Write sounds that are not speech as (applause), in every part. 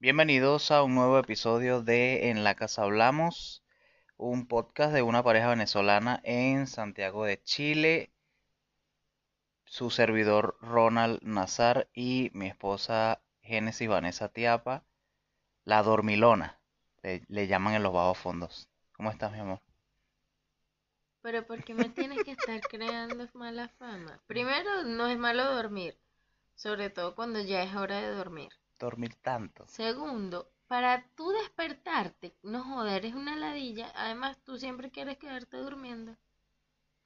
Bienvenidos a un nuevo episodio de En la Casa Hablamos, un podcast de una pareja venezolana en Santiago de Chile. Su servidor Ronald Nazar y mi esposa Génesis Vanessa Tiapa, la dormilona, le, le llaman en los bajos fondos. ¿Cómo estás, mi amor? Pero ¿por qué me tienes que estar creando mala fama? Primero, no es malo dormir, sobre todo cuando ya es hora de dormir. Dormir tanto. Segundo, para tú despertarte, no joder, es una ladilla. Además, tú siempre quieres quedarte durmiendo.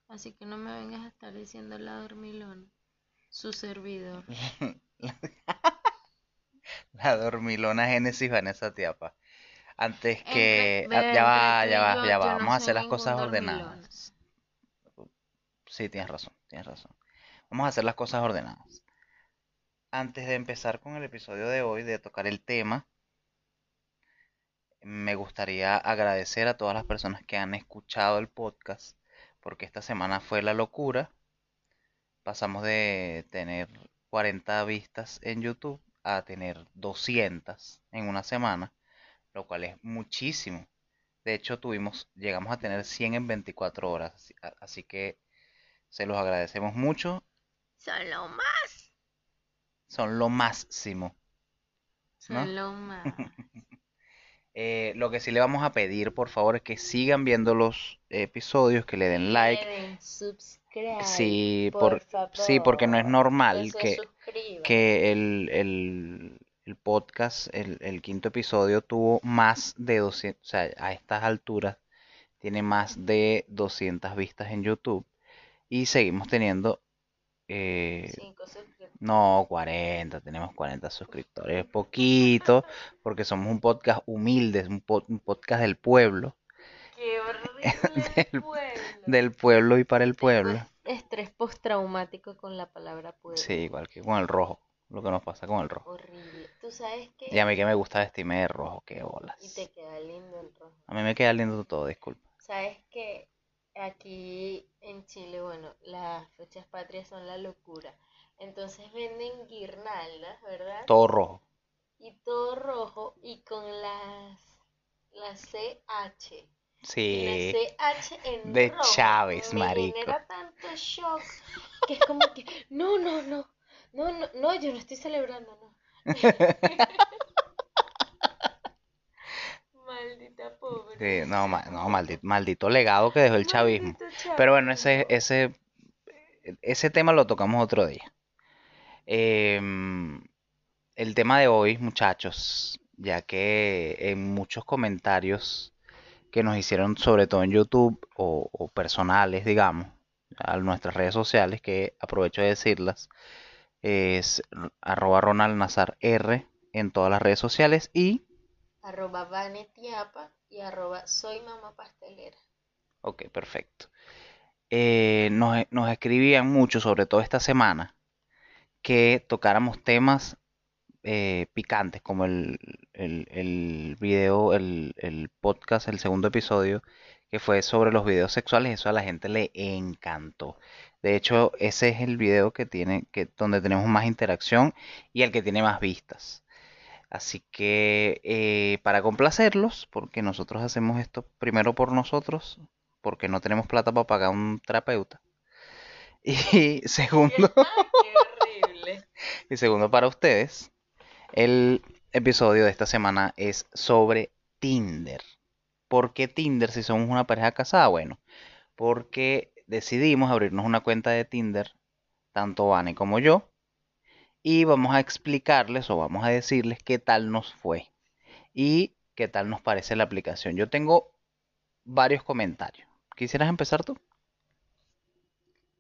Así que no me vengas a estar diciendo la dormilona. Su servidor. (laughs) La dormilona Génesis Vanessa Tiapa. Antes que... ya va, ya va, ya va. no Vamos a hacer las cosas ordenadas. Sí, tienes razón, tienes razón. Vamos a hacer las cosas ordenadas. Antes de empezar con el episodio de hoy, de tocar el tema, me gustaría agradecer a todas las personas que han escuchado el podcast, porque esta semana fue la locura. Pasamos de tener 40 vistas en YouTube a tener 200 en una semana, lo cual es muchísimo. De hecho, tuvimos, llegamos a tener 100 en 24 horas, así, que se los agradecemos mucho. Son lo más. Son lo máximo. ¿no? Son lo más. (laughs) Eh, lo que sí le vamos a pedir, por favor, es que sigan viendo los episodios, que le den like. Le den subscribe, Sí, por por, sí, porque no es normal que, que el, el, el podcast, el, el quinto episodio, tuvo más de 200, o sea, a estas alturas tiene más de 200 vistas en YouTube y seguimos teniendo, eh, Cinco. No, 40, tenemos 40 suscriptores, es poquito, porque somos un podcast humilde, un, po- un podcast del pueblo, Qué horrible (laughs) Del- pueblo. del pueblo y para el pueblo. Estrés postraumático con la palabra pueblo. Sí, igual que con el rojo, lo que nos pasa con el rojo. Horrible. Tú sabes que Y a mí que me gusta vestirme de rojo, qué y bolas. te queda lindo el rojo. A mí me queda lindo todo, disculpa. Sabes que aquí en Chile, bueno, las fechas patrias son la locura. Entonces venden guirnaldas, ¿verdad? Todo rojo. Y todo rojo y con las las CH. Sí. la CH en de rojo Chávez, me marico. genera tanto shock que es como que no, no, no. No, no, no, yo no estoy celebrando, no. (laughs) Maldita pobre. Sí, no, no, maldito, maldito legado que dejó el chavismo. Maldito Pero bueno, ese, chavismo. ese, ese tema lo tocamos otro día. Em, el tema de hoy, muchachos, ya que en muchos comentarios que nos hicieron, sobre todo en YouTube o, o personales, digamos, a nuestras redes sociales, que aprovecho de decirlas, es arroba Ronald Nazar R en todas las redes sociales y, Arroba Vanetiapa y arroba soy mamá pastelera. ok, perfecto. Eh, nos, nos escribían mucho, sobre todo esta semana, que tocáramos temas eh, picantes, como el, el, el video, el, el podcast, el segundo episodio, que fue sobre los videos sexuales, eso a la gente le encantó. De hecho, ese es el video que tiene, que, donde tenemos más interacción y el que tiene más vistas. Así que eh, para complacerlos, porque nosotros hacemos esto primero por nosotros, porque no tenemos plata para pagar un terapeuta. (laughs) Y segundo. Y segundo para ustedes, el episodio de esta semana es sobre Tinder. ¿Por qué Tinder si somos una pareja casada? Bueno, porque decidimos abrirnos una cuenta de Tinder, tanto Vane como yo, y vamos a explicarles o vamos a decirles qué tal nos fue y qué tal nos parece la aplicación. Yo tengo varios comentarios. ¿Quisieras empezar tú?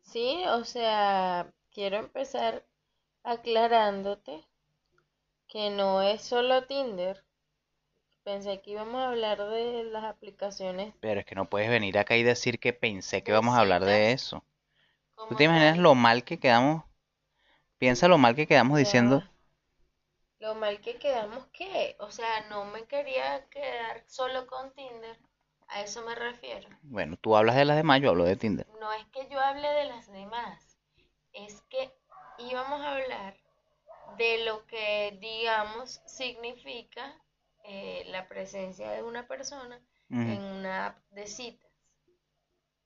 Sí, o sea, quiero empezar aclarándote que no es solo Tinder. Pensé que íbamos a hablar de las aplicaciones Pero es que no puedes venir acá y decir que pensé que íbamos a hablar de eso. ¿Tú te imaginas lo mal que quedamos? Piensa lo mal que quedamos diciendo. Lo mal que quedamos que, o sea, no me quería quedar solo con Tinder. A eso me refiero. Bueno, tú hablas de las demás, yo hablo de Tinder. No es que yo hable de las demás, es que íbamos a hablar de lo que, digamos, significa eh, la presencia de una persona en una app de citas,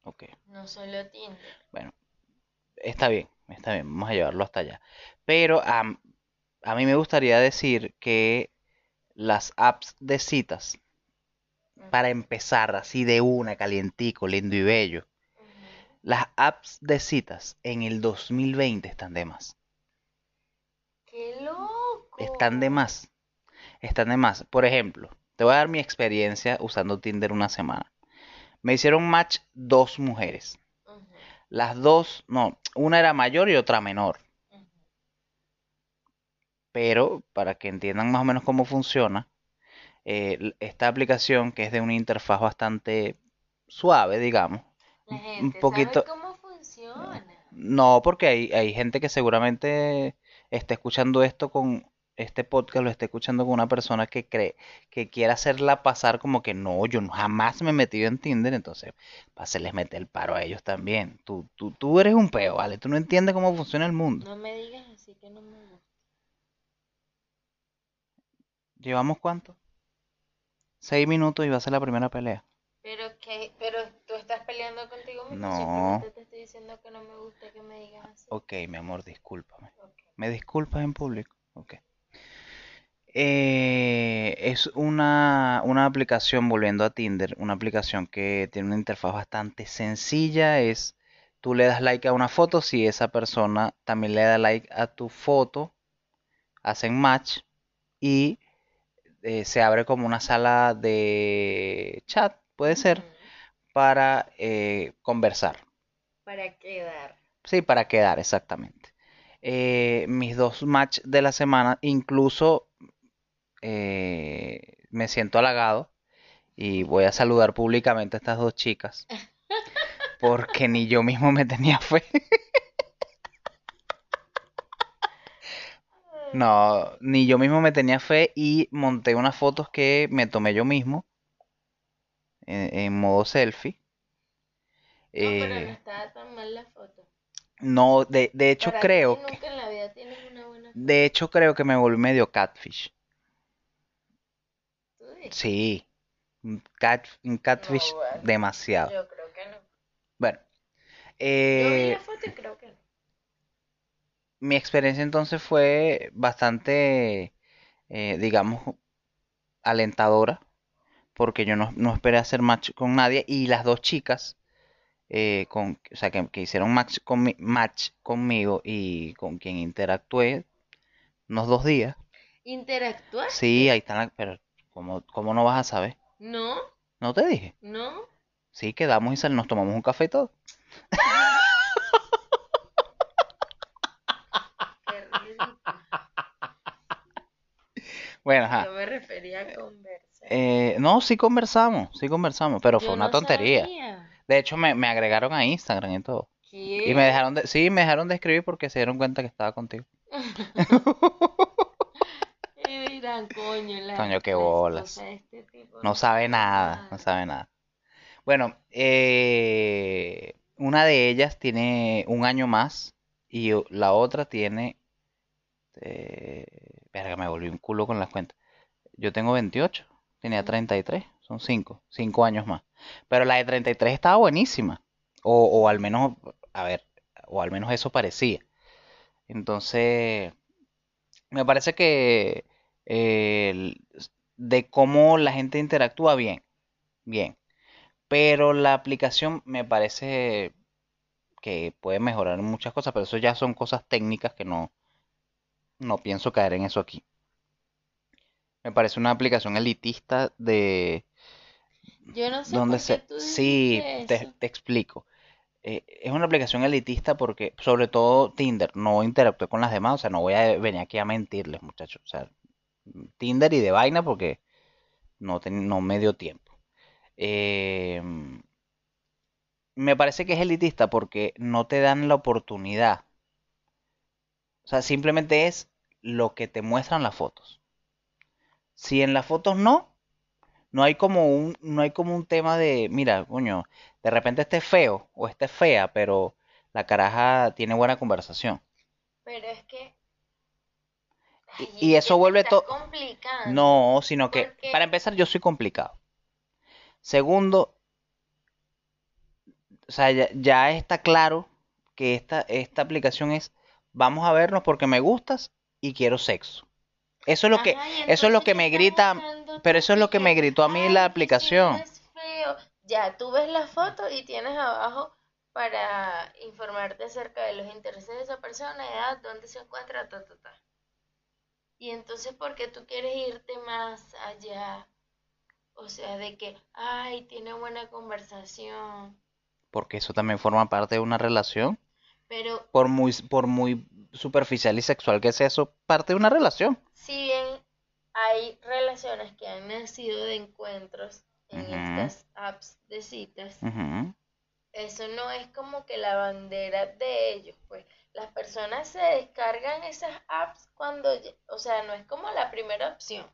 Ok, no solo Tinder. bueno, está bien, está bien, vamos a llevarlo hasta allá. Pero am, a mí me gustaría decir que las apps de citas, para empezar así de una, calientico, lindo y bello. Las apps de citas en el 2020 están de más. ¡Qué loco! Están de más. Están de más. Por ejemplo, te voy a dar mi experiencia usando Tinder una semana. Me hicieron match dos mujeres. Las dos, no, una era mayor y otra menor. Pero para que entiendan más o menos cómo funciona, eh, esta aplicación que es de una interfaz bastante suave, digamos. La un- poquito- sabe cómo funciona. No, porque hay, hay gente que seguramente está escuchando esto con este podcast, lo está escuchando con una persona que cree, que quiere hacerla pasar como que no, yo jamás me he metido en Tinder, entonces para hacerles meter el paro a ellos también. Tú, tú, tú eres un peo, ¿vale? Tú no entiendes cómo funciona el mundo. No me digas así que no me gusta. ¿Llevamos cuánto? Seis minutos y va a ser la primera pelea. Pero que, pero tú estás peleando contigo mismo. No. Simplemente te estoy diciendo que no me gusta que me digas así. Ok, mi amor, discúlpame. ¿Me disculpas en público? Ok. Eh, es una, una aplicación, volviendo a Tinder, una aplicación que tiene una interfaz bastante sencilla. Es, tú le das like a una foto, si esa persona también le da like a tu foto, hacen match y eh, se abre como una sala de chat, puede ser, para eh, conversar. Para quedar. Sí, para quedar, exactamente. Eh, mis dos match de la semana, incluso eh, me siento halagado y voy a saludar públicamente a estas dos chicas, (laughs) porque ni yo mismo me tenía fe. No, ni yo mismo me tenía fe y monté unas fotos que me tomé yo mismo en, en modo selfie. No, pero no Eh, estaba tan mal la foto. no, de, de hecho Para creo que nunca en la vida tienes una buena foto. de hecho creo que me volví medio catfish. ¿Tú dices? Sí, un cat, un catfish No, bueno. demasiado. Yo creo que no. Bueno, Yo vi eh, la foto y creo que no. mi experiencia entonces fue bastante, eh, digamos, alentadora, porque yo no, no esperé hacer match con nadie y las dos chicas, eh, con, o sea, que, que hicieron match, conmi- match conmigo y con quien interactué unos dos días. ¿Interactuar? Sí, ahí están, las- pero ¿cómo, cómo no vas a saber? No, No te dije. no. Sí, quedamos y sal- nos tomamos un café y todo. (laughs) Qué. Bueno, ajá. Yo me refería a conversar. Eh, no, sí conversamos, sí conversamos, pero fue una no tontería. sabía. De hecho, me, me agregaron a Instagram y todo. ¿Qué? Y me dejaron de, sí, me dejaron de escribir porque se dieron cuenta que estaba contigo. (laughs) (laughs) Y dirán, coño, la, Coño, qué la bolas. este tipo No sabe nada, no sabe nada. Bueno, eh, una de ellas tiene un año más y la otra tiene... Eh, verga, me volví un culo con las cuentas. Yo tengo 28, tenía 33, son 5, 5 años más. Pero la de 33 estaba buenísima. O, o al menos, a ver, o al menos eso parecía. Entonces, me parece que eh, de cómo la gente interactúa bien, bien. Pero la aplicación me parece que puede mejorar muchas cosas, pero eso ya son cosas técnicas que no, no pienso caer en eso aquí. Me parece una aplicación elitista de Yo no sé por qué se... tú Sí, te, te explico. Eh, es una aplicación elitista porque, sobre todo Tinder, no interactúe con las demás, o sea, no voy a venir aquí a mentirles, muchachos. O sea, Tinder y de vaina porque no, ten- no me dio tiempo. Eh, me parece que es elitista porque no te dan la oportunidad. O sea, simplemente es lo que te muestran las fotos. Si en las fotos no, no hay como un, no hay como un tema de, mira, coño, de repente este es feo o este es fea, pero la caraja tiene buena conversación. Pero es que Y- Ay, y es eso vuelve estás to- complicando. No, sino que, Porque- para empezar, yo soy complicado. Segundo, o sea, ya, ya está claro que esta, esta aplicación es, vamos a vernos porque me gustas y quiero sexo. Eso es lo que, Ajá, eso es lo que ¿qué me grita, pero eso es lo que me gritó a mí "Ay, la aplicación. es feo". Ya, tú ves la foto y tienes abajo para informarte acerca de los intereses de esa persona, edad, dónde se encuentra, ta, ta, ta. Y entonces, ¿por qué tú quieres irte más allá? O sea, de que, ay, tiene buena conversación, Porque eso también forma parte de una relación. Pero Por muy, por muy superficial y sexual que sea eso, parte de una relación. si bien hay relaciones que han nacido de encuentros en estas apps de citas, eso no es como que la bandera de ellos, pues las personas se descargan esas apps cuando, o sea, no es como la primera opción.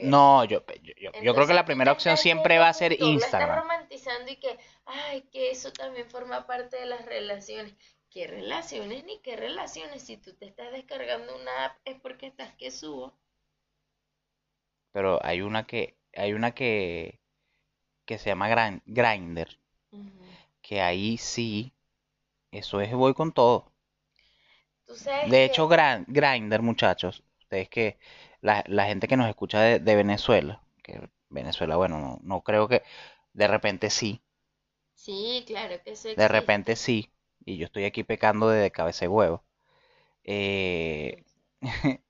No, yo, yo, yo- yo creo que la primera opción siempre va a ser tú lo estás Instagram. romantizando y que, ay, que eso también forma parte de las relaciones. ¿Qué relaciones ni qué relaciones? Si tú te estás descargando una app es porque estás que subo. Pero hay una que, hay una que, que se llama Gran- Grindr, que ahí sí, eso es voy con todo. Tú sabes De que- hecho, Gran- Grindr, muchachos, ustedes que, la, la gente que nos escucha de, de Venezuela, que Venezuela, bueno, no, no creo que, de repente sí, Sí, claro que eso de repente sí, y yo estoy aquí pecando de cabeza de huevo. Eh, (laughs)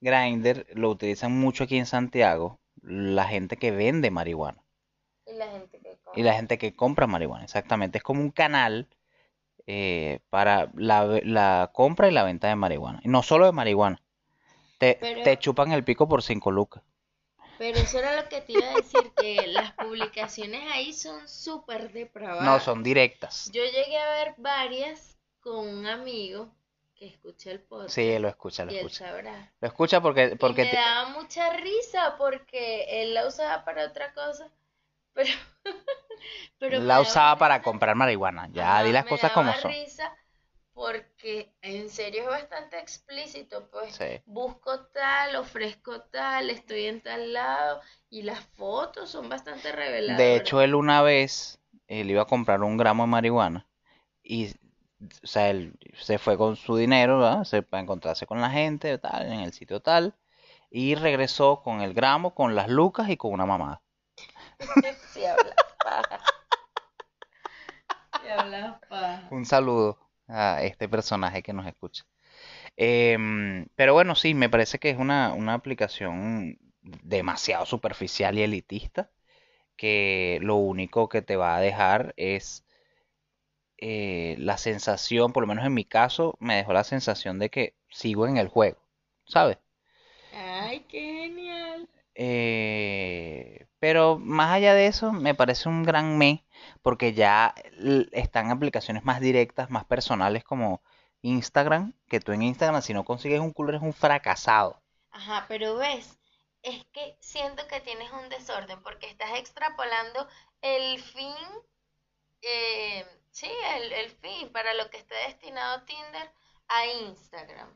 Grindr lo utilizan mucho aquí en Santiago, la gente que vende marihuana. Y la gente que Y la gente que compra marihuana, exactamente. Es como un canal eh, para la, la compra y la venta de marihuana. Y no solo de marihuana. Te, Pero- te chupan el pico por 5 lucas. Pero eso era lo que te iba a decir, que las publicaciones ahí son súper depravadas. No, son directas. Yo llegué a ver varias con un amigo que escucha el podcast. Sí, lo escucha, lo y él escucha. sabrá. Lo escucha porque, Y porque me te- daba mucha risa porque él la usaba para otra cosa, pero, (laughs) pero me la usaba para comprar marihuana. Ya, di las me cosas como son. risa porque en serio es bastante explícito, pues Sí. busco tal, ofrezco tal, estoy en tal lado y las fotos son bastante reveladoras. De hecho, él una vez, él iba a comprar un gramo de marihuana y, o sea, él se fue con su dinero, ¿verdad? Se, para encontrarse con la gente, tal, en el sitio tal, y regresó con el gramo, con las lucas y con una mamada. (laughs) Sí, hablas paja. Sí, hablas paja. Un saludo a este personaje que nos escucha. Em, pero bueno, sí, me parece que es una, una aplicación demasiado superficial y elitista, que lo único que te va a dejar es eh, la sensación, por lo menos en mi caso, me dejó la sensación de que sigo en el juego, ¿sabes? Ay, qué genial. Eh, pero más allá de eso, me parece un gran me, porque ya están aplicaciones más directas, más personales como Instagram, que tú en Instagram si no consigues un culo eres un fracasado. Ajá, pero ves, es que siento que tienes un desorden porque estás extrapolando el fin, eh, sí, el, el fin para lo que está destinado Tinder a Instagram.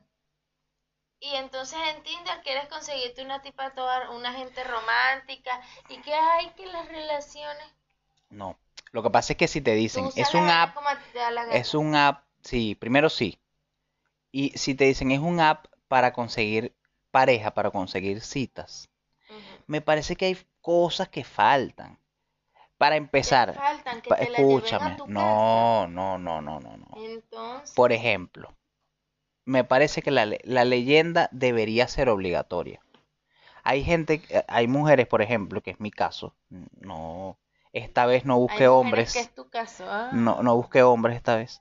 Y entonces en Tinder quieres conseguirte una tipa toda, una gente romántica y que hay que las relaciones. No, lo que pasa es que si te dicen, es un app, es un app, sí, primero sí. Y si te dicen es un app para conseguir pareja, para conseguir citas, me parece que hay cosas que faltan. Para Te empezar, faltan que pa- te la lleven a escúchame, tu no, no, no, no, no, no. Entonces, Por ejemplo, me parece que la, la leyenda debería ser obligatoria. Hay gente, eh, hay mujeres, por ejemplo, que es mi caso, no, esta vez no busqué hombres, que es tu caso. ah. no, no busqué hombres esta vez.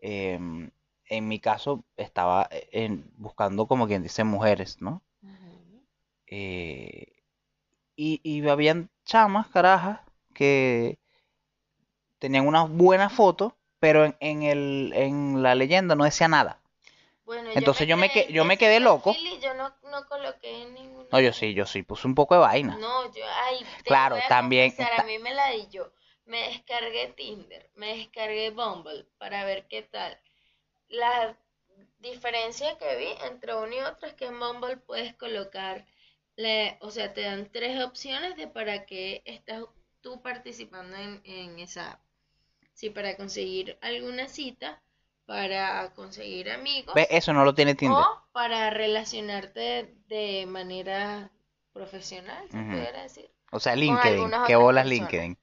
Em, en mi caso estaba eh, en- buscando como quien dice mujeres, ¿no? Ujú. Eh, y, y habían chamas, carajas, que tenían una buena foto, pero en, en el, en la leyenda no decía nada. Bueno, Entonces yo me quedé que- yo me quedé loco. yo no, no coloqué ninguna. No, yo sí, yo sí, puse un poco de vaina. No, yo, ay, te Claro, voy a también está- a mí me la di yo. Me descargué Tinder, me descargué Bumble para ver qué tal. Las diferencia que vi entre uno y otro es que en Bumble puedes colocar, le- o sea, te dan tres opciones de para qué estás tú participando en, en esa app. Si para conseguir alguna cita, para conseguir amigos ¿Ves? Eso no lo tiene Tinder. o para relacionarte de manera profesional, se pudiera decir. O sea, LinkedIn. algunas ¿Qué otras bolas personas. LinkedIn?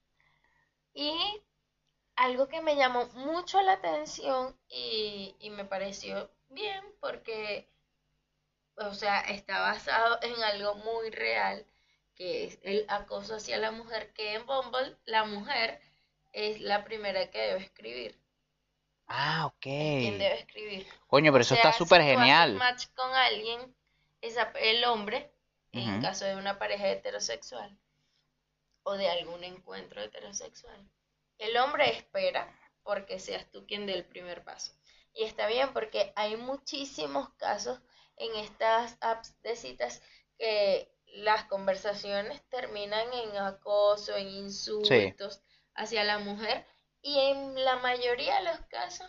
Y algo que me llamó mucho la atención y, y me pareció bien porque, o sea, está basado en algo muy real, que es el acoso hacia la mujer, que en Bumble la mujer es la primera que debe escribir, Ah, ok. es quien debe escribir. Coño, pero O eso sea, está súper si genial. match con alguien, esa, el hombre, en caso de una pareja heterosexual o de algún encuentro heterosexual, el hombre espera porque seas tú quien dé el primer paso. Y está bien porque hay muchísimos casos en estas apps de citas que las conversaciones terminan en acoso, en insultos hacia la mujer y en la mayoría de los casos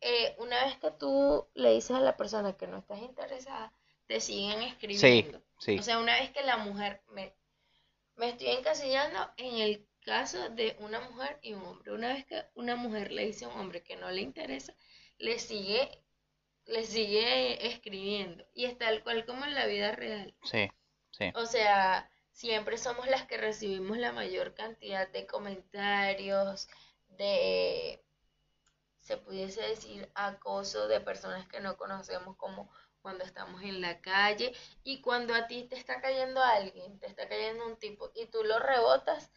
eh, una vez que tú le dices a la persona que no estás interesada, te siguen Sí, escribiendo. sí. O sea, una vez que la mujer, me, me estoy encasillando en el caso de una mujer y un hombre. Una vez que una mujer le dice a un hombre que no le interesa, le sigue, le sigue escribiendo. Y es tal cual como en la vida real. Sí, sí. O sea, siempre somos las que recibimos la mayor cantidad de comentarios, de, se pudiese decir, acoso de personas que no conocemos como cuando estamos en la calle y cuando a ti te está cayendo alguien, te está cayendo un tipo y tú lo rebotas,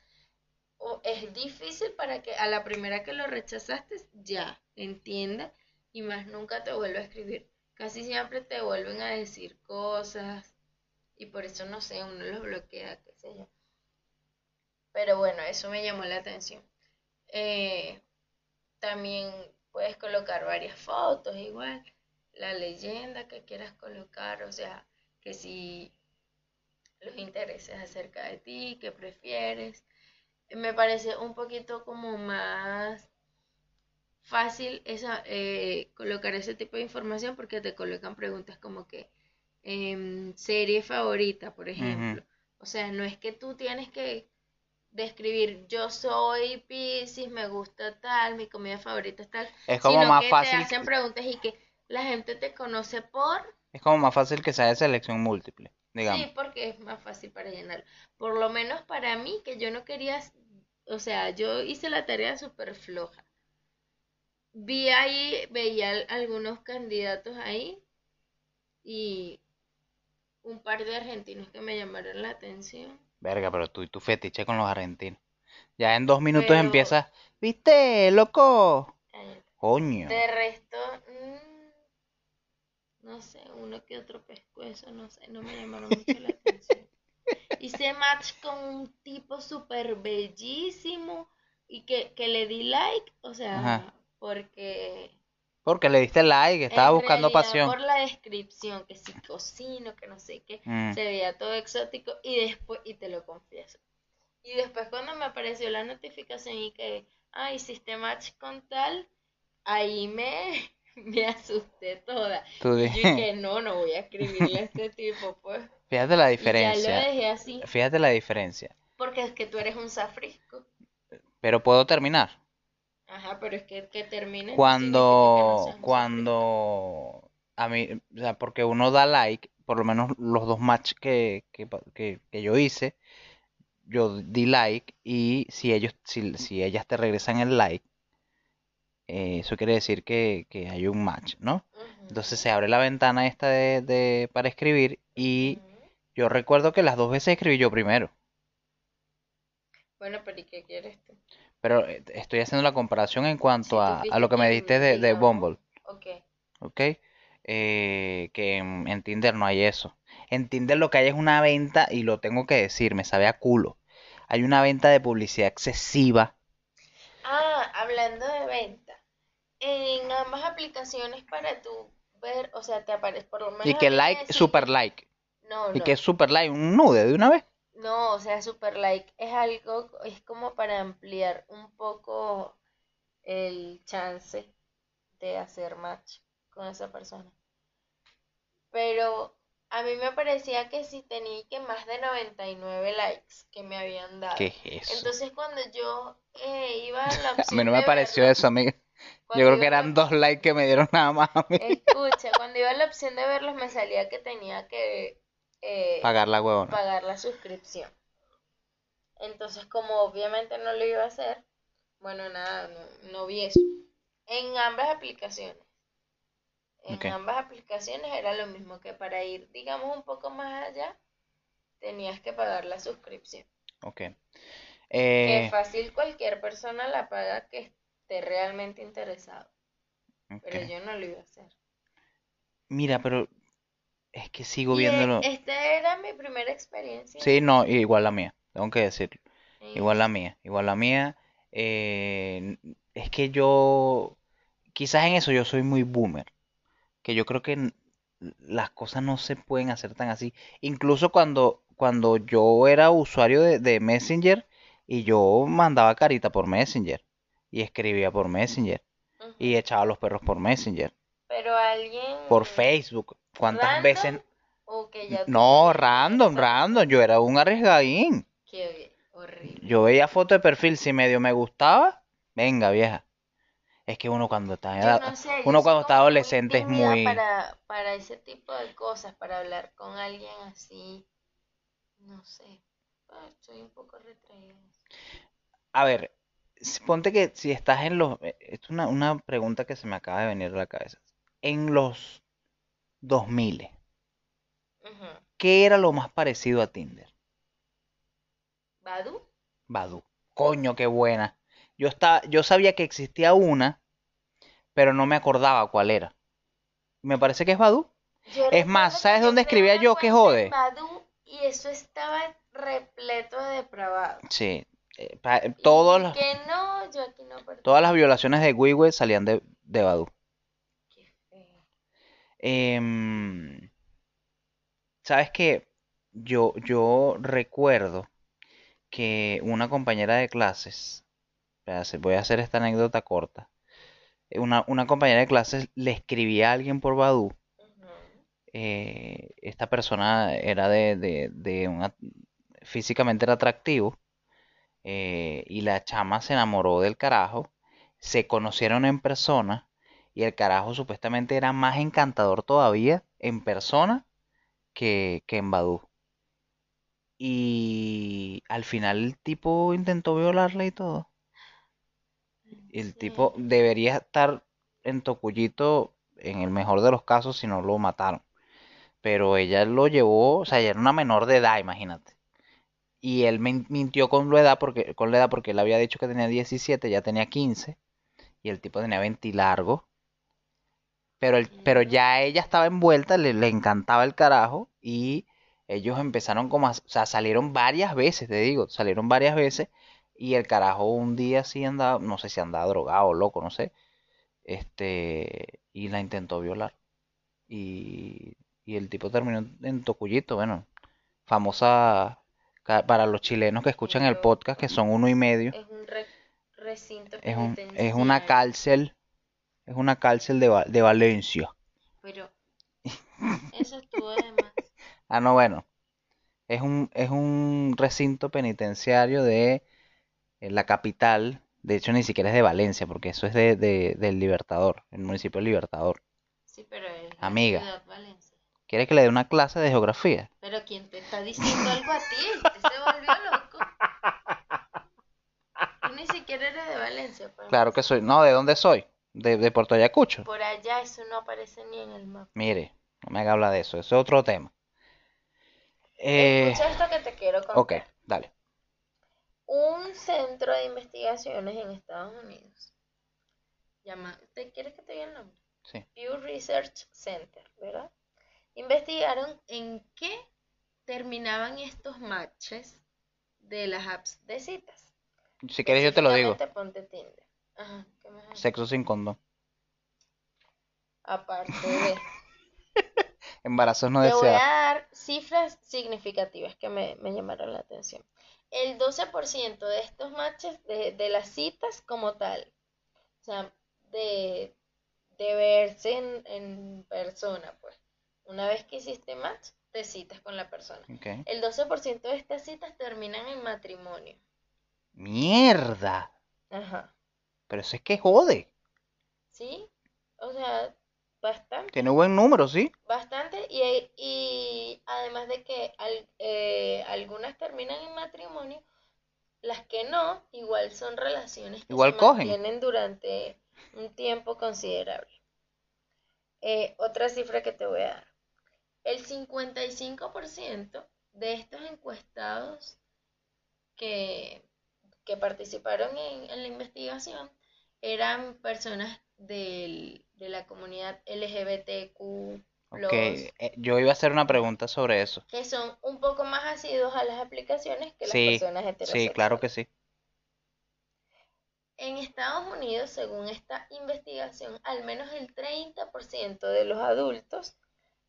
o es difícil para que a la primera que lo rechazaste ya entienda y más nunca te vuelva a escribir. Casi siempre te vuelven a decir cosas y por eso no sé, uno los bloquea, qué sé yo. Pero bueno, eso me llamó la atención. Eh, también puedes colocar varias fotos, igual, la leyenda que quieras colocar, o sea, que si los intereses acerca de ti, que prefieres. Me parece un poquito como más fácil esa, eh, colocar ese tipo de información porque te colocan preguntas como que em, serie favorita, por ejemplo. O sea, no es que tú tienes que describir yo soy Piscis, me gusta tal, mi comida favorita es tal, Es como sino más que fácil, te hacen preguntas y que la gente te conoce por es como más fácil que sea de selección múltiple, Sí, digamos. porque es más fácil para llenar. Por lo menos para mí, que yo no quería, o sea, yo hice la tarea súper floja. Vi ahí, veía al- algunos candidatos ahí y un par de argentinos que me llamaron la atención. Verga, pero tú y tu fetiche con los argentinos. Ya en dos minutos Pero- empiezas, ¿viste, loco? Coño. De resto, mm, no sé, uno que otro pescuezo, no sé, no me llamaron mucho la atención. (laughs) Hice match con un tipo súper bellísimo y que, que le di like, o sea, Ajá. porque Porque le diste like, estaba en buscando realidad pasión. por la descripción, que si cocino, que no sé qué, Mm. se veía todo exótico y después, y te lo confieso. Y después cuando me apareció la notificación y que, ah, hiciste match con tal, ahí me, (laughs) me asusté toda. Tú Y dije, no, no voy a escribirle a (laughs) este tipo, pues. Fíjate la Y ya lo diferencia. dejé así, Fíjate la diferencia. porque es que tú eres un safrisco. Pero puedo terminar. Ajá, pero es que, que termine que no Cuando, cuando a mí, o sea, porque uno da like, por lo menos los dos match que, que, que- que yo hice, yo di like y si ellos, si, si ellas te regresan el like, eh, eso quiere decir que, que hay un match, ¿no? Entonces se abre la ventana esta de, de- para escribir y yo recuerdo que las dos veces escribí yo primero, Bueno, pero ¿y qué quieres tú? Pero eh, estoy haciendo la comparación en cuanto a, a lo que me dijiste de, de Bumble. ok. ¿ok? Eh, que en, en Tinder no hay eso. En Tinder lo que hay es una venta, y lo tengo que decir, me sabe a culo. Hay una venta de publicidad excesiva. Ah, hablando de venta, en ambas aplicaciones para tú ver, o sea, te aparece por lo menos Y que like, super like. No, Y no, que es super like, un nude de una vez. No, o sea, super like es algo, es como para ampliar un poco el chance de hacer match con esa persona. Pero a mí me parecía que si tenía que más de 99 likes que me habían dado. ¿Qué es eso? Entonces cuando yo eh, iba a la (laughs) A opción mí no me pareció verlo, eso, amiga. Yo creo que a eran dos likes que me dieron nada más a mí. Escucha, cuando iba a la opción de verlos me salía que tenía que eh, Pagar la huevona. pagar la suscripción. Entonces, como obviamente no lo iba a hacer, bueno, nada, no, no vi eso. En ambas aplicaciones. En ambas aplicaciones era lo mismo que para ir, digamos, un poco más allá, tenías que pagar la suscripción. Ok. Que Eh, fácil cualquier persona la paga que esté realmente interesado. Pero yo no lo iba a hacer. Mira, pero es que sigo Y, eh, viéndolo. esta era mi primera experiencia Sí, no, igual la mía, tengo que decirlo. Igual la mía, igual la mía. eh, es que yo, quizás en eso yo soy muy boomer, que yo creo que las cosas no se pueden hacer tan así. Incluso cuando, cuando yo era usuario de, de Messenger y yo mandaba carita por Messenger y escribía por Messenger y echaba a los perros por Messenger, Pero alguien por Facebook. ¿Cuántas random veces? o que ya tú No, random, random, yo era un arriesgadín. Qué horrible. Yo veía foto de perfil, si medio me gustaba, venga vieja. Es que uno cuando está edad, no sé, yo uno cuando está adolescente es muy... para, para ese tipo de cosas, para hablar con alguien así. No sé. Estoy un poco retraída. A ver, ponte que si estás en los... eh, Esto es una, una pregunta que se me acaba de venir a la cabeza. En los 2000, Ujú. ¿qué era lo más parecido a Tinder? ¿Badu? Badoo. Coño, qué buena. Yo estaba, yo sabía que existía una, pero no me acordaba cuál era. Me parece que es. Yo Es más, ¿sabes dónde escribía yo que jode? Badoo y eso estaba repleto de depravado. Sí. eh, todos los- que no, yo aquí no todas las violaciones de Wiwe salían de, de Badoo. Em, ¿sabes qué? Yo, yo recuerdo que una compañera de clases, voy a hacer esta anécdota corta. Eh, Una, una compañera de clases le escribía a alguien por Badoo. Ujú. eh, esta persona era de, de, físicamente era atractivo. eh, y la chama se enamoró del carajo. Se conocieron en persona. Y el carajo supuestamente era más encantador todavía en persona que, que en Badoo. Y al final el tipo intentó violarla y todo. El tipo debería estar en Tocuyito en el mejor de los casos si no lo mataron. Pero ella lo llevó, o sea, ella era una menor de edad, imagínate. Y él min- mintió con la edad porque, con la edad porque él había dicho que tenía 17, ya tenía 15. Y el tipo tenía 20 y largo. Pero, el, pero ya ella estaba envuelta, le, le encantaba el carajo. Y ellos empezaron como a, o sea, salieron varias veces, te digo, salieron varias veces. Y el carajo un día sí andaba, no sé si andaba drogado o loco, no sé. Este, y la intentó violar. Y, y el tipo terminó en Tocuyito, bueno, famosa para los chilenos que escuchan el podcast, que son uno y medio. Es un re- recinto Es un, es una cárcel, es una cárcel de, de Valencia. Pero eso estuvo de más. (laughs) Ah, no, bueno. Es un, es un recinto penitenciario de eh, la capital. De hecho, ni siquiera es de Valencia, porque eso es de, de- del Libertador, el municipio de Libertador. Sí, pero es Amiga. ciudad Valencia. ¿Quieres que le dé una clase de geografía? Pero ¿quién te está diciendo algo a ti? Se volvió loco. Tú ni siquiera eres de Valencia. Claro que soy. No, ¿de dónde soy? De, de Puerto Ayacucho. Por allá eso no aparece ni en el mapa. Mire, no me haga hablar de eso, eso es otro tema. Eh, Escucha esto que te quiero contar. ok, dale. Un centro de investigaciones en Estados Unidos. Llama, ¿te quieres que te diga el nombre? Sí. Pew Research Center, ¿verdad? Investigaron en qué terminaban estos matches de las apps de citas. Si quieres yo te lo digo. Ponte Tinder. Ajá, ¿qué más? Sexo sin condón. Aparte de... (laughs) Embarazos no Te voy a deseados. dar cifras significativas que me, me llamaron la atención. El 12% de estos matches, de, de las citas como tal, o sea, de, de verse en, en persona, pues. Una vez que hiciste match, te citas con la persona. Ok. El 12% de estas citas terminan en matrimonio. Mierda. Ajá. Pero eso es que jode. ¿Sí? O sea, bastante. Tiene buen número, ¿sí? Bastante. Y, y además de que al- eh, algunas terminan en matrimonio, las que no, igual son relaciones que Igual se cogen. mantienen durante un tiempo considerable. Eh, otra cifra que te voy a dar. El 55% de estos encuestados que, que participaron en, en la investigación eran personas del- de la comunidad LGBTQ+, Ok. eh, yo iba a hacer una pregunta sobre eso. que son un poco más asiduos a las aplicaciones que las Sí, personas sí, heterosexuales. claro que sí. En Estados Unidos, según esta investigación, al menos el 30% de los adultos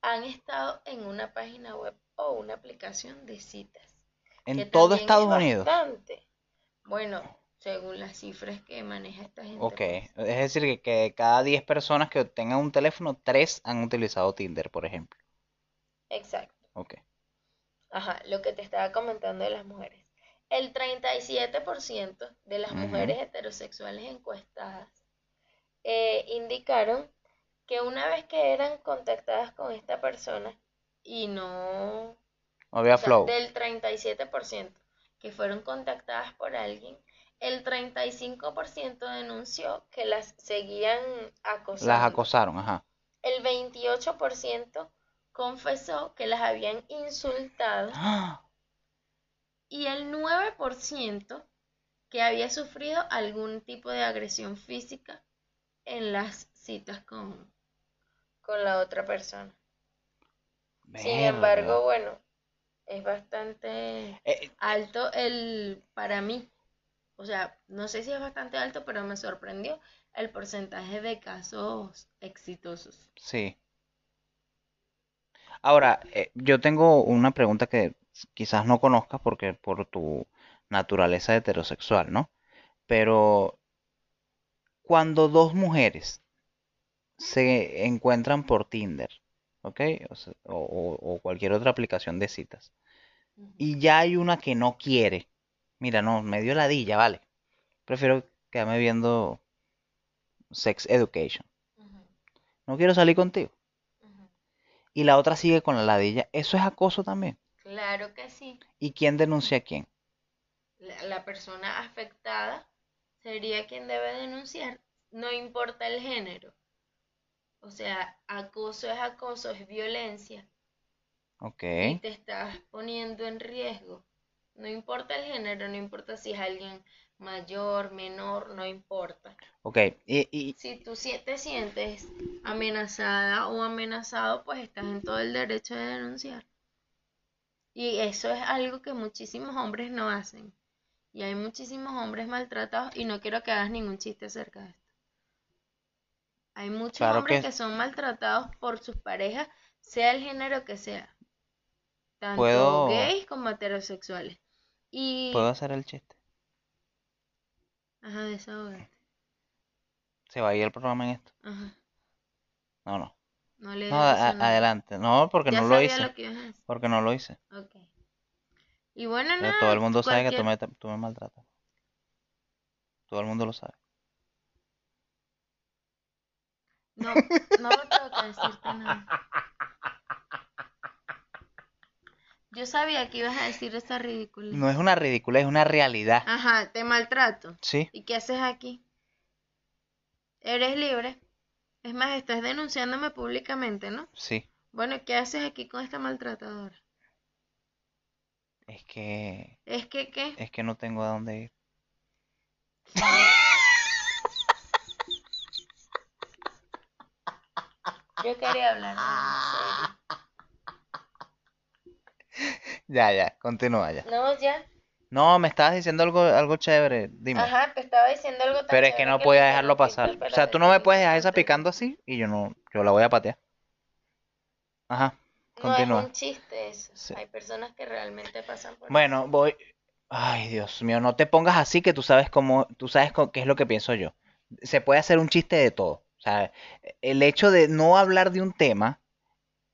han estado en una página web o una aplicación de citas. En todo Estados es Unidos. bastante. Bueno, según las cifras que maneja esta gente. Ok. pues. Es decir, que, que de cada 10 personas que tengan un teléfono, 3 han utilizado Tinder, por ejemplo. Exacto. Ok. Ajá, lo que te estaba comentando de las mujeres. El 37% de las mujeres heterosexuales encuestadas eh, indicaron que una vez que eran contactadas con esta persona y no, No había o sea, flow. del 37% que fueron contactadas por alguien, el 35% denunció que las seguían acosando. Las acosaron, ajá. El 28% confesó que las habían insultado ¡Ah! (gasps) y el 9% que había sufrido algún tipo de agresión física en las citas con, con la otra persona. Sin embargo, bueno, es bastante Eh, alto el para mí. O sea, no sé si es bastante alto, pero me sorprendió el porcentaje de casos exitosos. sí. Ahora, eh, yo tengo una pregunta que quizás no conozcas porque por tu naturaleza heterosexual, ¿no? Pero cuando dos mujeres se encuentran por Tinder, ¿ok? O, sea, o- o- o cualquier otra aplicación de citas, y ya hay una que no quiere, mira, no, me dio ladilla, vale. Prefiero quedarme viendo Sex Education. No quiero salir contigo. Y la otra sigue con la ladilla. Eso es acoso también. Claro que sí. ¿Y quién denuncia a quién? La, la persona afectada sería quien debe denunciar, no importa el género. O sea, acoso es acoso, es violencia Ok. y te estás poniendo en riesgo. No importa el género, no importa si es alguien mayor, menor, no importa. Ok. Y, y- Si tú te sientes amenazada o amenazado, pues estás en todo el derecho de denunciar. Y eso es algo que muchísimos hombres no hacen. Y hay muchísimos hombres maltratados y no quiero que hagas ningún chiste acerca de esto. Hay muchos Claro hombres que- que son maltratados por sus parejas, sea el género que sea. Tanto Puedo- gays como heterosexuales. Y... ¿puedo hacer el chiste? Ajá, desahógate. ¿Se va a ir el programa en esto? Ajá. No, no. No le No, a- adelante. No, porque Ya no lo hice. lo que. Porque no lo hice. Ok. Y bueno, Pero nada, todo el mundo sabe que tú me, tú me maltratas. Todo el mundo lo sabe. No, (laughs) no tengo que decirte nada. Yo sabía que ibas a decir esa ridícula. No es una ridícula, es una realidad. Ajá, te maltrato. Sí. ¿Y qué haces aquí? Eres libre. Es más, estás denunciándome públicamente, ¿no? Sí. Bueno, ¿qué haces aquí con esta maltratadora? Es que. Es que, ¿qué? Es que no tengo a dónde ir. (laughs) Yo quería hablar en Ya, ya, continúa ya. No, ya. No, me estabas diciendo algo, algo chévere. Dime. Ajá, te estaba diciendo algo tan Pero es que chévere no me podía dejarlo pasar. O sea, tú no me puedes dejar esa picando así y yo no, yo la voy a patear. Ajá, No continúa. es un chiste eso. Sí. Hay personas que realmente pasan por Bueno, voy. Ay, Dios mío, no te pongas así que tú sabes cómo, tú sabes co- qué es lo que pienso yo. Se puede hacer un chiste de todo. O sea, el hecho de no hablar de un tema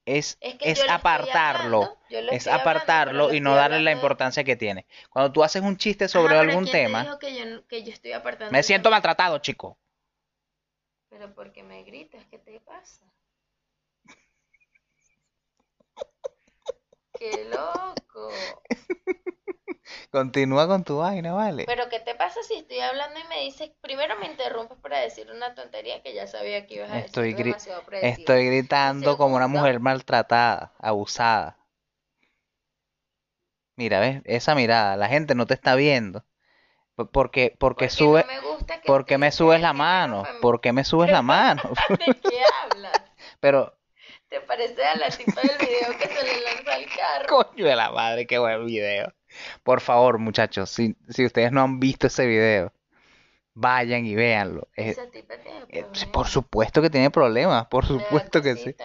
es, que apartarlo. hablando, Es hablando, apartarlo y no darle la hablando importancia que tiene. Cuando tú haces un chiste sobre algún ¿quién te tema, dijo que yo, no- que yo estoy apartando me siento maltratado, chico. Pero porque me gritas, ¿qué te pasa? (laughs) ¡Qué loco! Continúa con tu vaina, ¿vale? Pero ¿qué te pasa si estoy hablando y me dices, primero me interrumpes para decir una tontería que ya sabía que ibas a decir Estoy, gri- demasiado predecible. estoy gritando como una mujer maltratada, abusada. Mira, ¿ves? Esa mirada, la gente no te está viendo. Porque, porque Porque sube, no me porque me subes la mano, femenino. ¿por qué me (laughs) subes la mano? (laughs) ¿De qué hablas? (laughs) Pero, ¿Te parece a la tipa del video que se le lanza el carro? coño de la madre, qué buen video. Por favor, muchachos, si, si ustedes no han visto ese video, vayan y véanlo. Es- Esa tipa tiene eh, problemas. por supuesto que tiene problemas, por supuesto que sí.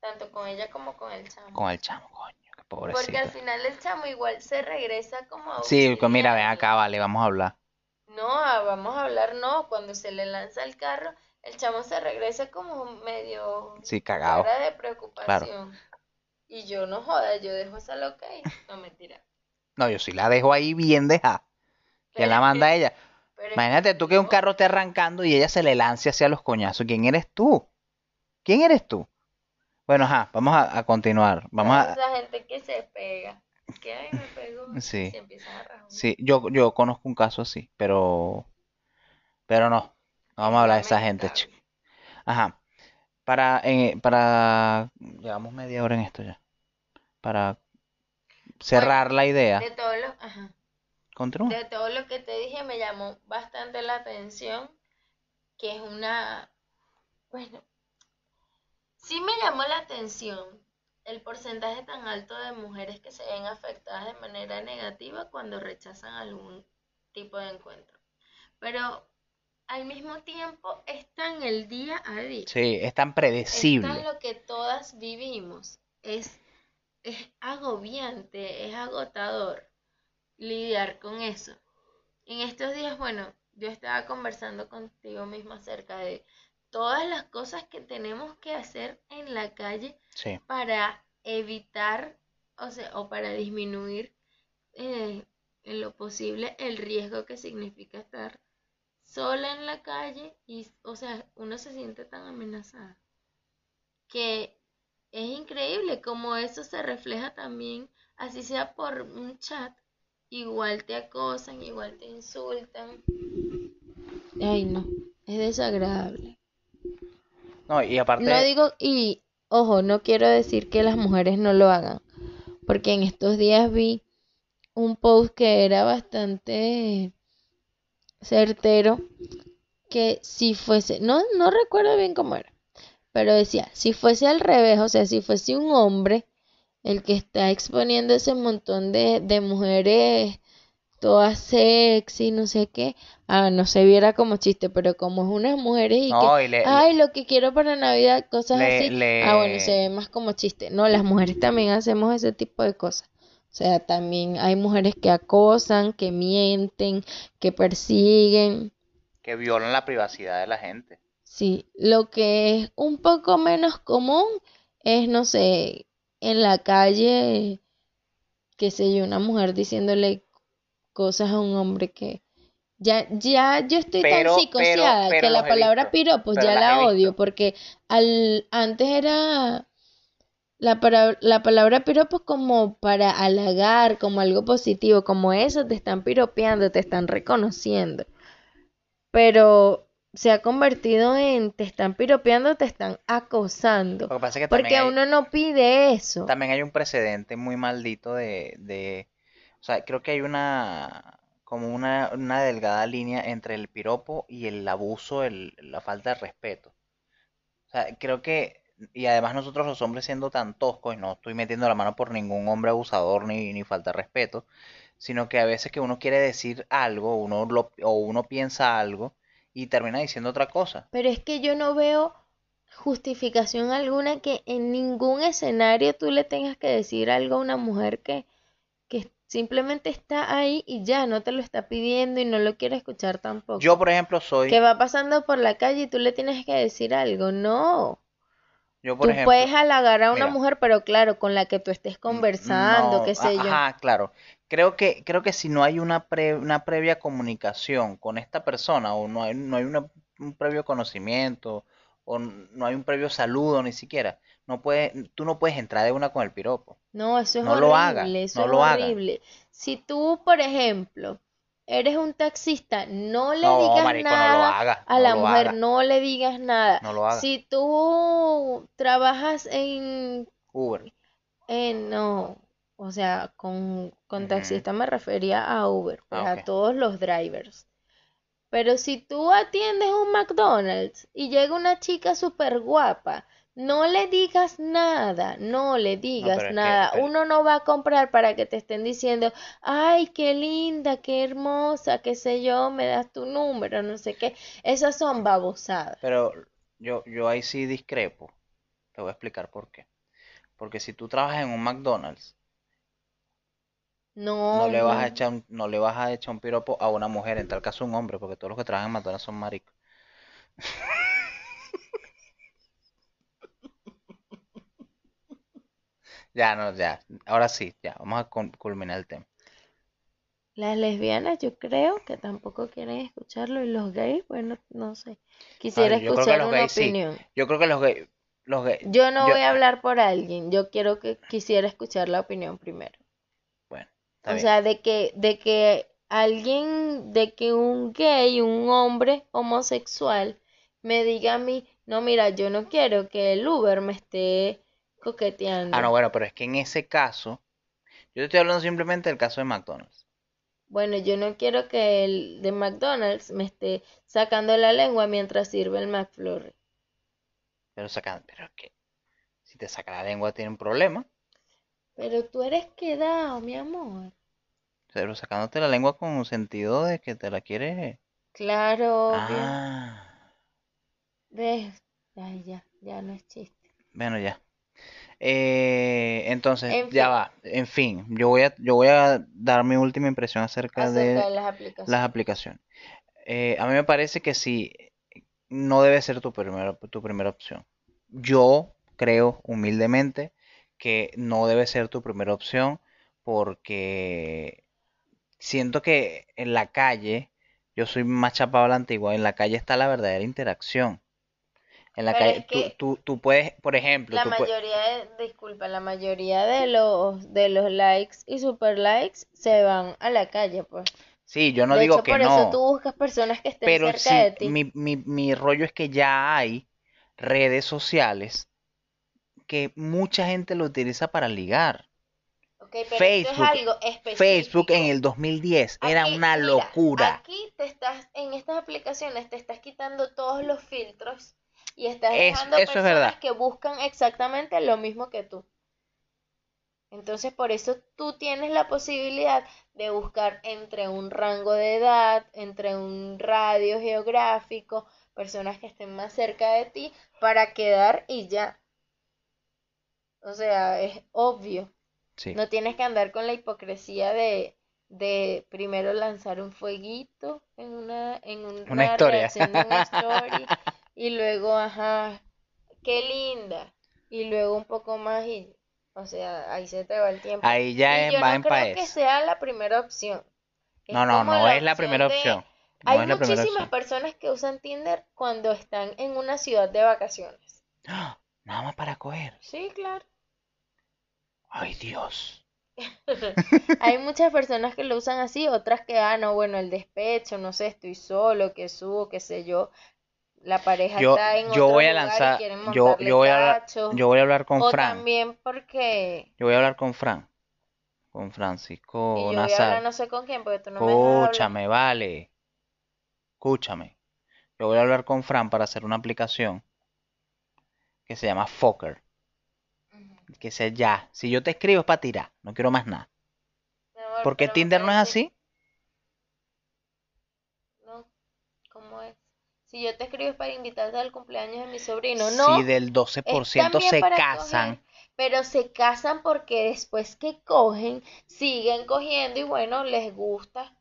Tanto con ella como con el chamo. Con el chamo, coño, qué Porque al pobrecito. final el chamo igual se regresa como a Sí, pues mira, ven acá, vale, vamos a hablar. No, ah, vamos a hablar, no. Cuando se le lanza el carro, el chamo se regresa como medio Sí, cagado. cara de preocupación. Y yo no joda, yo dejo esa loca ahí. No, mentira. No, yo sí la dejo ahí bien dejada. ¿Quién la manda a ella? Imagínate tú que un carro esté arrancando y ella se le lance hacia los coñazos. ¿Quién eres tú? ¿Quién eres tú? Bueno, ajá, vamos a, a continuar. Vamos a... Esa gente que se pega. Que ay, me pegó. (laughs) Sí. Se a rajar. Sí, yo, yo conozco un caso así, pero... Pero no, no vamos a hablar de esa gente, chico. Ajá. Para, eh, para... Llevamos media hora en esto ya. Para cerrar la idea. De todo lo, ajá. Continúa. De todo lo que te dije me llamó bastante la atención, que es una, bueno, sí me llamó la atención el porcentaje tan alto de mujeres que se ven afectadas de manera negativa cuando rechazan algún tipo de encuentro. Pero al mismo tiempo está en el día a día. Sí, es tan Está predecible. en lo que todas vivimos. Es, es agobiante, es agotador lidiar con eso. En estos días, bueno, yo estaba conversando contigo misma acerca de todas las cosas que tenemos que hacer en la calle Sí, para evitar, o sea, o para disminuir eh, en lo posible el riesgo que significa estar sola en la calle y, o sea, uno se siente tan amenazada que es increíble como eso se refleja también, así sea por un chat, igual te acosan, igual te insultan. Ay, no, es desagradable. no, y aparte, No digo, y ojo, no quiero decir que las mujeres no lo hagan, porque en estos días vi un post que era bastante certero, que si fuese, no, no recuerdo bien cómo era, pero decía, si fuese al revés, o sea, si fuese un hombre el que está exponiendo ese montón de, de mujeres todas sexy, no sé qué, ah, no se viera como chiste, pero como es unas mujeres y que no, y le, Ay, lo que quiero para Navidad, cosas le- así. Ah, bueno, se ve más como chiste. No, las mujeres también hacemos ese tipo de cosas. O sea, también hay mujeres que acosan, que mienten, que persiguen. que violan la privacidad de la gente. Sí, lo que es un poco menos común es, no sé, en la calle, qué sé yo, una mujer diciéndole cosas a un hombre que ya, ya yo estoy tan Pero- psicoseada que la palabra piropos ya la odio porque al antes era la, para- la palabra piropos como para halagar, como algo positivo, como eso te están piropeando, te están reconociendo. Pero se ha convertido en te están piropeando, te están acosando. Lo que pasa es que Porque hay, uno no pide eso. también hay un precedente muy maldito de, de, o sea, creo que hay una, como una, una delgada línea entre el piropo y el abuso, el, la falta de respeto. O sea, creo que, y además nosotros los hombres siendo tan toscos, y no estoy metiendo la mano por ningún hombre abusador ni, ni falta de respeto, sino que a veces que uno quiere decir algo, uno lo, o uno piensa algo y termina diciendo otra cosa. Pero es que yo no veo justificación alguna que en ningún escenario tú le tengas que decir algo a una mujer que, que, Simplemente está ahí y ya, no te lo está pidiendo y no lo quiere escuchar tampoco. Yo, por ejemplo, soy... Que va pasando por la calle y tú le tienes que decir algo. No. Yo, por Tú ejemplo... puedes halagar a una mira. mujer, pero claro, con la que tú estés conversando, No, qué sé yo. Ajá, claro. Creo que, creo que si no hay una, pre- una previa comunicación con esta persona o no hay, no hay una- un previo conocimiento o no hay un previo saludo ni siquiera, no puede, tú no puedes entrar de una con el piropo. No, eso es No lo haga, horrible, eso no es lo haga. horrible. Si tú, por ejemplo, eres un taxista, no le No, digas marico, no lo nada haga, a la mujer, haga. no le digas nada. No lo haga. Si tú trabajas en, Uber. en no, o sea, con, con taxista me refería a Uber, pues Ah, a todos los drivers. Pero si tú atiendes un McDonald's y llega una chica súper guapa, no le digas nada, no le digas que- nada. pero- Uno no va a comprar para que te estén diciendo, ay, qué linda, qué hermosa, qué sé yo, me das tu número, no sé qué. Esas son babosadas. Pero yo, yo ahí sí discrepo. Te voy a explicar por qué. Porque si tú trabajas en un McDonald's, No, no le vas a echar un, no le vas a echar un piropo a una mujer, en tal caso un hombre, porque todos los que trabajan en McDonald's son maricos. (laughs) Ya, no, ya. Ahora sí, ya. Vamos a culminar el tema. Las lesbianas yo creo que tampoco quieren escucharlo y los gays, bueno, no sé. Quisiera Ay, yo creo que escuchar los una gays sí. opinión. Yo creo que los gays, los gays, Yo no yo- voy a hablar por alguien, yo quiero que quisiera escuchar la opinión primero. Está O bien. sea, de que, de que alguien, de que un gay, un hombre homosexual, me diga a mí, no, mira, yo no quiero que el Uber me esté coqueteando. Ah, no, bueno, pero es que en ese caso, yo te estoy hablando simplemente del caso de McDonald's. Bueno, yo no quiero que el de McDonald's me esté sacando la lengua mientras sirve el McFlurry. Pero sacan, pero es que si te saca la lengua tiene un problema. Pero tú eres quedado, mi amor. Pero sacándote la lengua con un sentido de que te la quieres. Claro, obvio. Ah. Ay, ya, ya no es chiste. bueno, ya. Eh, entonces, En ya fin. va. En fin, yo voy a, yo voy a dar mi última impresión acerca Acerca de de las aplicaciones. las aplicaciones. Eh, a mí me parece que sí, no debe ser tu primera, tu primera opción. Yo creo humildemente que no debe ser tu primera opción porque siento que en la calle, yo soy más chapado a la antigua, en la calle está la verdadera interacción. En la Pero calle, es que tú, tú puedes, por ejemplo, La tú puedes- mayoría de, disculpa, la mayoría de los de los likes y super likes se van a la calle, pues. sí, yo no De digo hecho, que por no. eso tú buscas personas que estén Pero cerca sí, de ti. mi, mi, mi rollo es que ya hay redes sociales que mucha gente lo utiliza para ligar. Ok, pero esto es Facebook, algo específico. Facebook en el 2010 era Aquí, una mira, locura. Aquí te estás, en estas aplicaciones te estás quitando todos los filtros y estás Es- dejando eso es personas verdad. que buscan exactamente lo mismo que tú. Entonces, por eso tú tienes la posibilidad de buscar entre un rango de edad, entre un radio geográfico, personas que estén más cerca de ti para quedar y ya. O sea, es obvio. Sí. No tienes que andar con la hipocresía de, de primero lanzar un fueguito en una, en Una historia. reacción de una (laughs) story y luego, ajá, qué linda. Y luego un poco más y, o sea, ahí se te va el tiempo. Ahí ya Y yo va no en creo país. que sea la primera opción. Es No, no, no es la primera de- opción. No Hay muchísimas personas que usan Tinder cuando están en una ciudad de vacaciones. ¡Ah! (gasps) Nada más para coger. Sí, claro. Ay, Dios. (laughs) Hay muchas personas que lo usan así, otras que, ah, no, bueno, el despecho, no sé, estoy solo, que subo, qué sé yo. La pareja Yo, está en yo otro voy a lugar y lanzar, yo, voy a yo voy a hablar con O Fran. también porque, Yo voy a hablar con Fran. Con y Francisco yo voy a hablar no sé con quién, porque tú no me. Escúchame, vale. Escúchame. Yo voy a hablar con Fran para hacer una aplicación que se llama Fokker. Que sea ya. Si yo te escribo es para tirar. No quiero más nada. Amor, Porque pero me Tinder no es así. No, ¿cómo es? Si yo te escribo es para invitarte al cumpleaños de mi sobrino, no. Si del Es 12% también se casan. coger. pero se casan porque después que cogen, siguen cogiendo y bueno, les gusta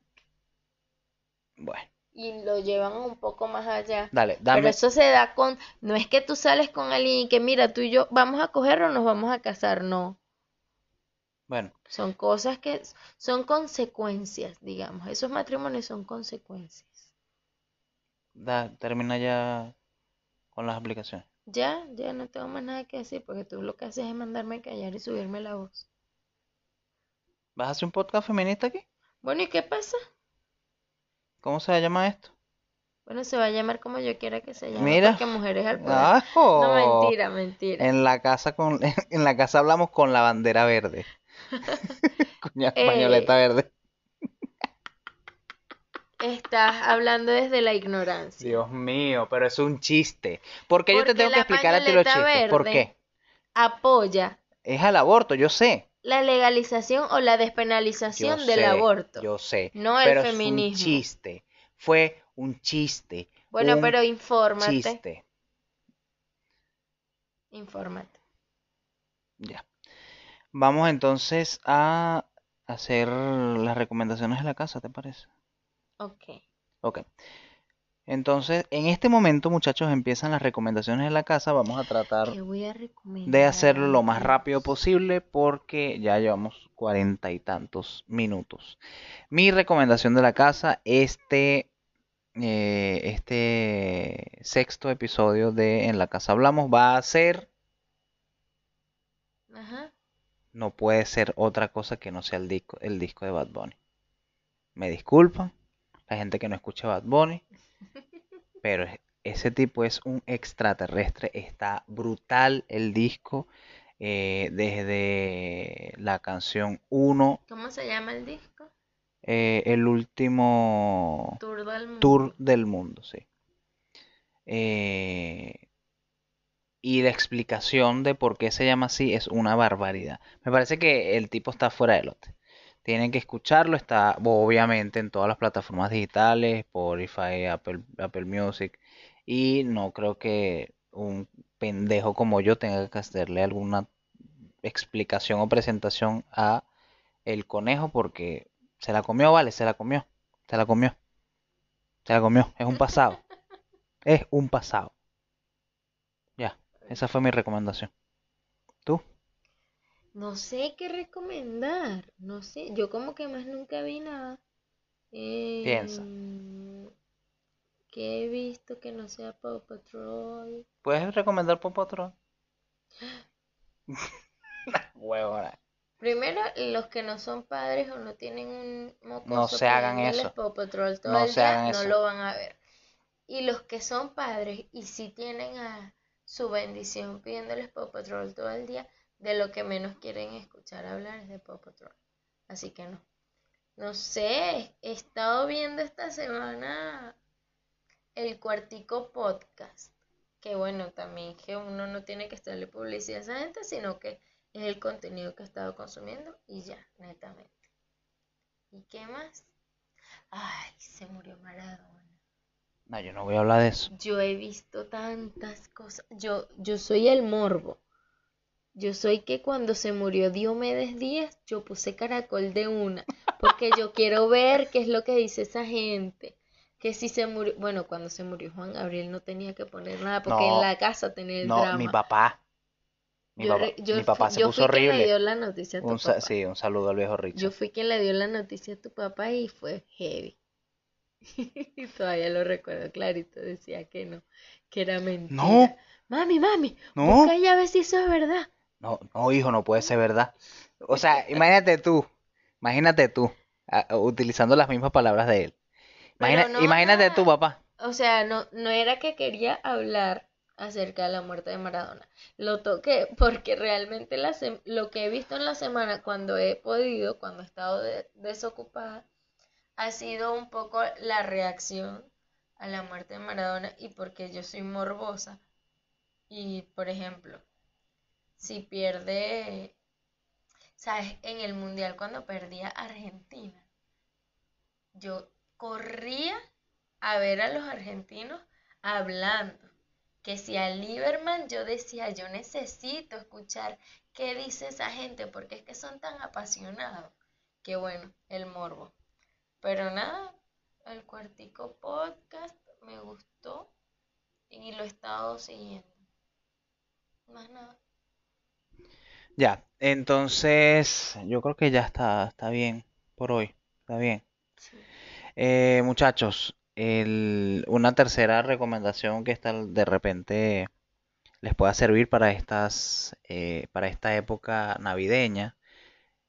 Bueno, y lo llevan un poco más allá. dale, Pero eso se da con, no es que tú sales con alguien y que mira, tú y yo vamos a coger o nos vamos a casar, no. Bueno, Son cosas que son consecuencias, digamos. Esos matrimonios son consecuencias. da, termina ya con las aplicaciones. Ya, ya no tengo más nada que decir porque tú lo que haces es mandarme a callar y subirme la voz. ¿Vas a hacer un podcast feminista aquí? Bueno, ¿y qué pasa? ¿Cómo se llama esto? Bueno, se va a llamar como yo quiera que se llame Mira. porque mujeres al poder. ¡Ajo! No, mentira, mentira. En la casa con, (laughs) en la casa hablamos con la bandera verde. (laughs) Con la Eh, verde. Estás hablando desde la ignorancia. Dios mío, pero es un chiste. ¿Por qué yo te Porque tengo que explicar a ti los chistes? ¿Por qué? Apoya Es al aborto, yo sé. La legalización o la Yo despenalización del sé, aborto. Yo sé. No el pero es un feminismo. chiste. Fue un chiste. Bueno, un pero infórmate. chiste. Infórmate. Ya. Vamos entonces a hacer las recomendaciones de la casa, ¿te parece? Ok. Ok. Entonces, en este momento, muchachos, empiezan las recomendaciones de la casa. Vamos a tratar a de hacerlo lo más rápido posible porque ya llevamos cuarenta y tantos minutos. Mi recomendación de la casa, este, eh, este sexto episodio de En la casa hablamos va a ser, Ajá. no puede ser otra cosa que no sea el disco, el disco de Bad Bunny. Me disculpan, la gente que no escucha Bad Bunny, pero es- ese tipo es un extraterrestre. Está brutal el disco. eh, desde la canción 1, ¿Cómo se llama el disco? eh, el último Tour del Mundo. tour del mundo, sí. Eh, y la explicación de por qué se llama así es una barbaridad. Me parece que el tipo está fuera de lote. Tienen que escucharlo, está obviamente en todas las plataformas digitales, Spotify, Apple, Apple Music, y no creo que un pendejo como yo tenga que hacerle alguna explicación o presentación a el conejo porque se la comió, vale, se la comió, se la comió, se la comió, es un pasado, es un pasado. Ya, esa fue mi recomendación. ¿Tú? No sé qué recomendar. No sé. Yo como que más nunca vi nada. Piensa. Em, ¿Qué he visto que no sea Paw Patrol? ¿Puedes recomendar Pop Patrol? (laughs) Huevona. Primero, los que no son padres o no tienen un mocoso No se hagan eso. Paw Patrol todo No el se día, hagan no eso. lo van a ver. Y los que son padres y si tienen a su bendición pidiéndoles Paw Patrol todo el día, de lo que menos quieren escuchar hablar es de Paw Patrol. Así que no. No sé, he estado viendo esta semana el Cuartico Podcast. Que bueno, también que uno no tiene que estarle publicidad a esa gente, sino que es el contenido que he estado consumiendo y ya, netamente. ¿Y qué más? Ay, se murió Maradona. No, yo no voy a hablar de eso. Yo he visto tantas cosas. Yo, yo soy el morbo. Yo soy que cuando se murió Diomedes Díaz, yo puse caracol de una, porque yo quiero ver qué es lo que dice esa gente. Que si se murió, bueno, cuando se murió Juan Gabriel no tenía que poner nada, porque No, en la casa tenía el No, drama. mi papá. Mi Yo papá, yo mi papá se yo puso fui quien le horrible. dio la noticia a tu Un papá. sí, un saludo al viejo Yo Richard. fui quien le dio la noticia a tu papá y fue heavy. (laughs) Y todavía lo recuerdo clarito, decía que no, que era mentira. No. Mami, mami, No. busca ahí a ver si eso es verdad. No, no, hijo, no puede ser verdad. O sea, (laughs) imagínate tú, imagínate tú, a- utilizando las mismas palabras de él. Imagina- Pero no imagínate tú, papá. O sea, no, no era que quería hablar acerca de la muerte de Maradona. Lo toqué porque realmente la sem- lo que he visto en la semana cuando he podido, cuando he estado de- desocupada, ha sido un poco la reacción a la muerte de Maradona y porque yo soy morbosa. Y, por ejemplo, si pierde, ¿sabes? En el Mundial cuando perdía Argentina, yo corría a ver a los argentinos hablando. Que si a Lieberman yo decía, yo necesito escuchar qué dice esa gente, porque es que son tan apasionados. Que bueno, el morbo. Pero nada, el cuartico podcast me gustó y lo he estado siguiendo. Más nada. Ya, entonces yo creo que ya está, está bien por hoy. Está bien. Sí. Eh, muchachos, el- una tercera recomendación que está de repente les pueda servir para estas, eh, para esta época navideña.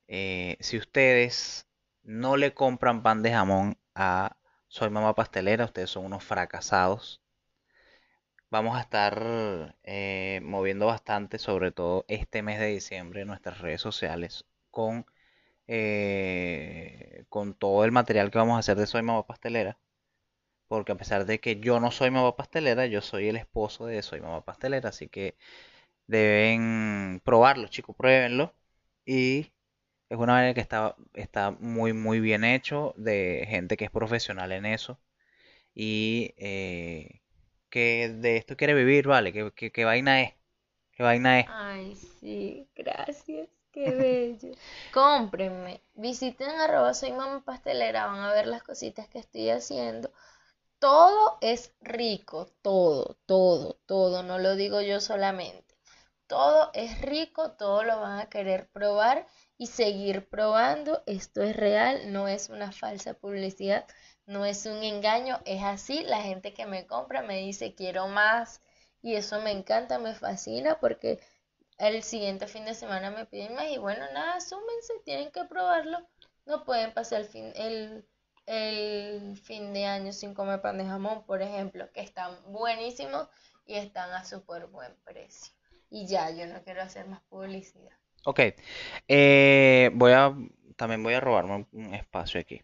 Eh, si ustedes no le compran pan de jamón a Soy Mamá Pastelera, ustedes son unos fracasados. Vamos a estar eh, moviendo bastante, sobre todo este mes de diciembre, nuestras redes sociales con, eh, con todo el material que vamos a hacer de Soy Mamá Pastelera. Porque a pesar de que yo no soy mamá pastelera, yo soy el esposo de Soy Mamá Pastelera. Así que deben probarlo, chicos, pruébenlo. Y es una manera que está, está muy, muy bien hecho, de gente que es profesional en eso. Y eh, que de esto quiere vivir, ¿vale? ¿Qué, qué- qué vaina es? ¿Qué vaina es? Ay, sí, gracias, qué bello. (laughs) Cómprenme, visiten arroba soy mamá pastelera, van a ver las cositas que estoy haciendo. Todo es rico, todo, todo, todo, no lo digo yo solamente. Todo es rico, todo lo van a querer probar y seguir probando. Esto es real, no es una falsa publicidad, no es un engaño, es así. La gente que me compra me dice quiero más y eso me encanta, me fascina porque el siguiente fin de semana me piden más y bueno, nada, súmense, tienen que probarlo. No pueden pasar el fin, el, el fin de año sin comer pan de jamón, por ejemplo, que están buenísimos y están a súper buen precio. Y ya, yo no quiero hacer más publicidad. Ok, eh, voy a, también voy a robarme un, un espacio aquí.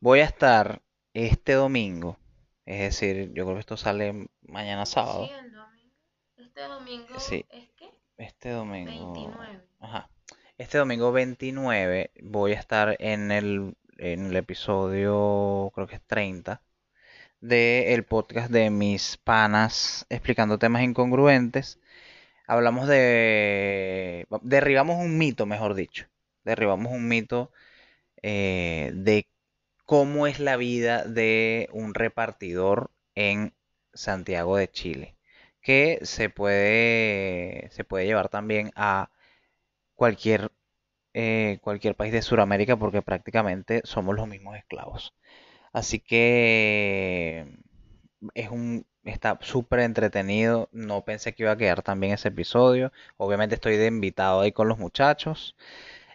Voy a estar este domingo, es decir, yo creo que esto sale mañana sábado. Sí, el domingo. Este domingo Sí. es que Este domingo. 29. Ajá. Este domingo 29 voy a estar en el, en el episodio, creo que es 30, del podcast de mis panas explicando temas incongruentes. Hablamos de... Derribamos un mito, mejor dicho. Derribamos un mito eh, de cómo es la vida de un repartidor en Santiago de Chile, que se puede, se puede llevar también a cualquier, eh, cualquier país de Sudamérica porque prácticamente somos los mismos esclavos. Así que es un, está súper entretenido. No pensé que iba a quedar tan bien ese episodio. Obviamente estoy de invitado ahí con los muchachos.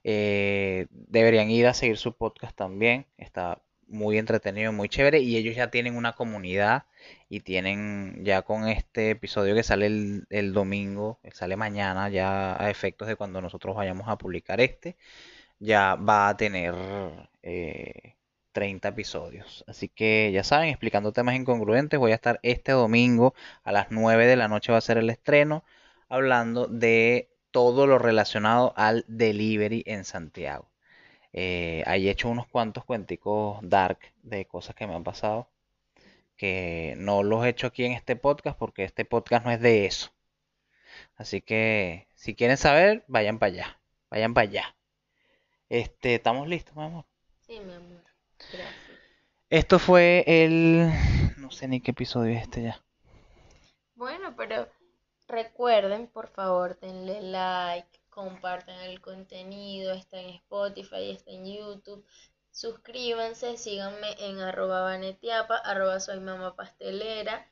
Eh, deberían ir a seguir su podcast también. Está muy entretenido, muy chévere. Y ellos ya tienen una comunidad y tienen ya con este episodio que sale el, el domingo, sale mañana, ya a efectos de cuando nosotros vayamos a publicar este, ya va a tener eh, 30 episodios. Así que ya saben, explicando temas incongruentes, voy a estar este domingo a las 9 de la noche va a ser el estreno, hablando de todo lo relacionado al delivery en Santiago. Eh, ahí he hecho unos cuantos cuenticos dark de cosas que me han pasado, que no los he hecho aquí en este podcast porque este podcast no es de eso. Así que si quieren saber, vayan para allá, vayan para allá. Este, ¿estamos listos, mi amor? Sí, mi amor. Gracias. Esto fue el... No sé ni qué episodio es este ya. Bueno, pero recuerden, por favor, denle like, compartan el contenido, está en Spotify, está en YouTube. Suscríbanse, síganme en arroba vanetiapa, arroba soy mamá pastelera.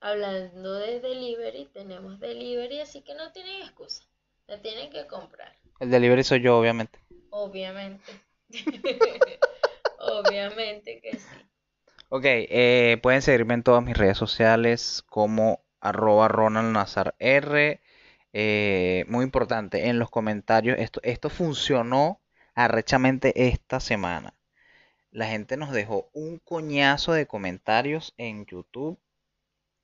Hablando de delivery, tenemos delivery, así que no tienen excusa. La tienen que comprar, El delivery soy yo, obviamente. obviamente. (laughs) Obviamente que sí. Ok, eh, pueden seguirme en todas mis redes sociales como arroba Ronald Nazar R. Eh, muy importante, en los comentarios, esto, esto funcionó arrechamente esta semana. La gente nos dejó un coñazo de comentarios en YouTube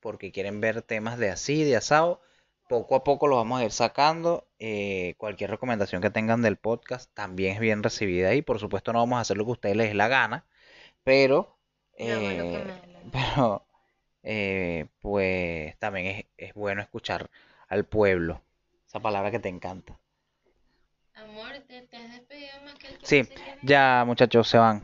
porque quieren ver temas de así, de asado. Poco a poco lo vamos a ir sacando. Eh, cualquier recomendación que tengan del podcast también es bien recibida ahí. Por supuesto no vamos a hacer lo que a ustedes les la gana, pero, eh, dé la gana. pero (laughs) eh, pues también es, es bueno escuchar al pueblo. Esa palabra que te encanta. Amor, te, te has despedido más que el que Sí, no se ya muchachos se van.